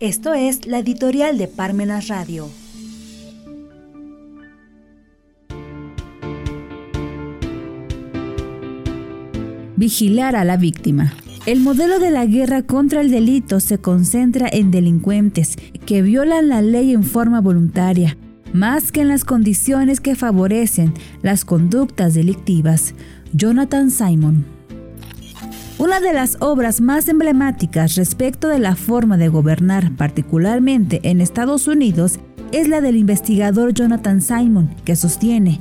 Esto es la editorial de Parmenas Radio. Vigilar a la víctima. El modelo de la guerra contra el delito se concentra en delincuentes que violan la ley en forma voluntaria, más que en las condiciones que favorecen las conductas delictivas. Jonathan Simon. Una de las obras más emblemáticas respecto de la forma de gobernar, particularmente en Estados Unidos, es la del investigador Jonathan Simon, que sostiene,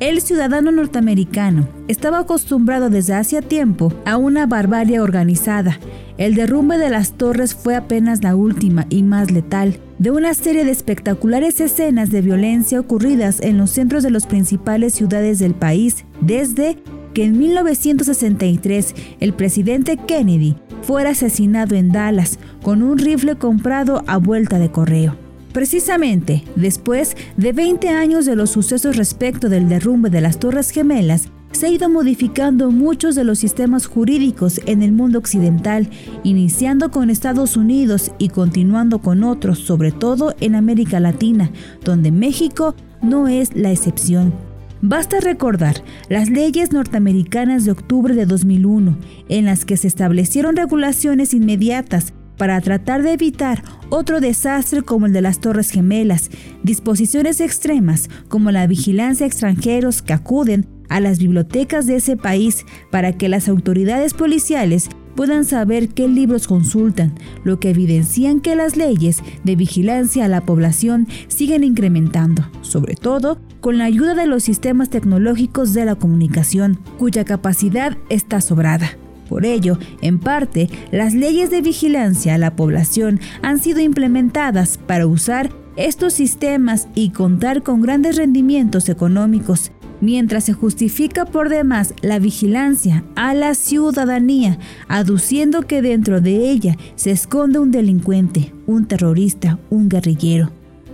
el ciudadano norteamericano estaba acostumbrado desde hacía tiempo a una barbarie organizada. El derrumbe de las torres fue apenas la última y más letal de una serie de espectaculares escenas de violencia ocurridas en los centros de las principales ciudades del país desde que en 1963 el presidente Kennedy fuera asesinado en Dallas con un rifle comprado a vuelta de correo. Precisamente después de 20 años de los sucesos respecto del derrumbe de las Torres Gemelas, se ha ido modificando muchos de los sistemas jurídicos en el mundo occidental, iniciando con Estados Unidos y continuando con otros, sobre todo en América Latina, donde México no es la excepción. Basta recordar las leyes norteamericanas de octubre de 2001, en las que se establecieron regulaciones inmediatas para tratar de evitar otro desastre como el de las Torres Gemelas, disposiciones extremas como la vigilancia a extranjeros que acuden a las bibliotecas de ese país para que las autoridades policiales puedan saber qué libros consultan, lo que evidencian que las leyes de vigilancia a la población siguen incrementando, sobre todo con la ayuda de los sistemas tecnológicos de la comunicación, cuya capacidad está sobrada. Por ello, en parte, las leyes de vigilancia a la población han sido implementadas para usar estos sistemas y contar con grandes rendimientos económicos, mientras se justifica por demás la vigilancia a la ciudadanía, aduciendo que dentro de ella se esconde un delincuente, un terrorista, un guerrillero.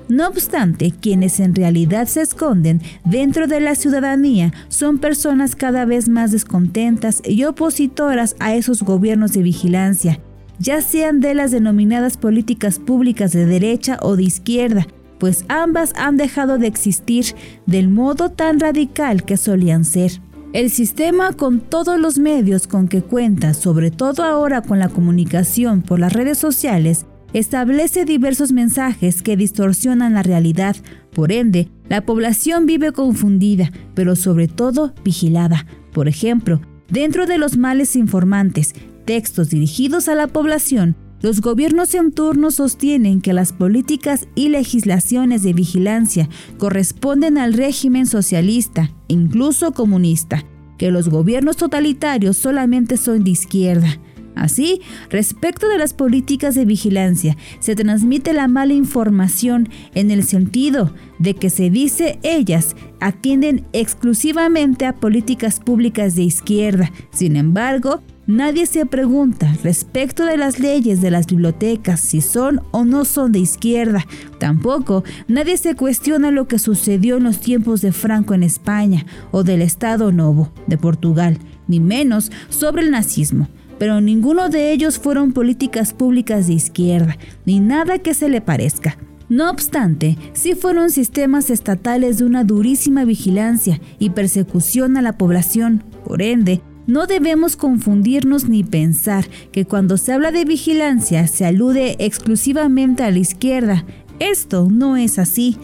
No obstante, quienes en realidad se esconden dentro de la ciudadanía son personas cada vez más descontentas y opositoras a esos gobiernos de vigilancia, ya sean de las denominadas políticas públicas de derecha o de izquierda, pues ambas han dejado de existir del modo tan radical que solían ser. El sistema con todos los medios con que cuenta, sobre todo ahora con la comunicación por las redes sociales, establece diversos mensajes que distorsionan la realidad. Por ende, la población vive confundida, pero sobre todo vigilada. Por ejemplo, dentro de los males informantes, textos dirigidos a la población, los gobiernos en turno sostienen que las políticas y legislaciones de vigilancia corresponden al régimen socialista, incluso comunista, que los gobiernos totalitarios solamente son de izquierda. Así, respecto de las políticas de vigilancia, se transmite la mala información en el sentido de que se dice ellas atienden exclusivamente a políticas públicas de izquierda. Sin embargo, Nadie se pregunta respecto de las leyes de las bibliotecas si son o no son de izquierda. Tampoco nadie se cuestiona lo que sucedió en los tiempos de Franco en España o del Estado Novo de Portugal, ni menos sobre el nazismo pero ninguno de ellos fueron políticas públicas de izquierda, ni nada que se le parezca. No obstante, sí fueron sistemas estatales de una durísima vigilancia y persecución a la población. Por ende, no debemos confundirnos ni pensar que cuando se habla de vigilancia se alude exclusivamente a la izquierda. Esto no es así.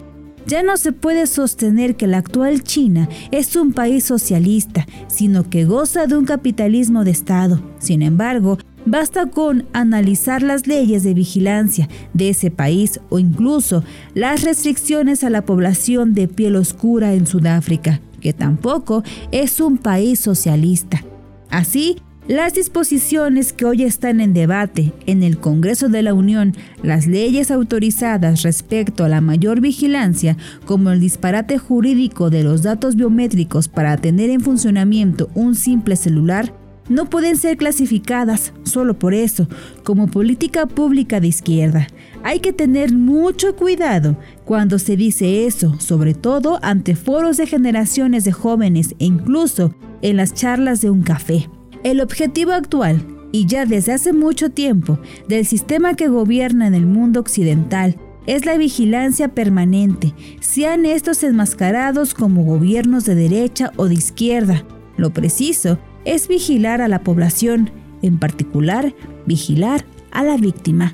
Ya no se puede sostener que la actual China es un país socialista, sino que goza de un capitalismo de Estado. Sin embargo, basta con analizar las leyes de vigilancia de ese país o incluso las restricciones a la población de piel oscura en Sudáfrica, que tampoco es un país socialista. Así, las disposiciones que hoy están en debate en el Congreso de la Unión, las leyes autorizadas respecto a la mayor vigilancia, como el disparate jurídico de los datos biométricos para tener en funcionamiento un simple celular, no pueden ser clasificadas solo por eso como política pública de izquierda. Hay que tener mucho cuidado cuando se dice eso, sobre todo ante foros de generaciones de jóvenes e incluso en las charlas de un café. El objetivo actual y ya desde hace mucho tiempo del sistema que gobierna en el mundo occidental es la vigilancia permanente, sean estos enmascarados como gobiernos de derecha o de izquierda. Lo preciso es vigilar a la población, en particular vigilar a la víctima.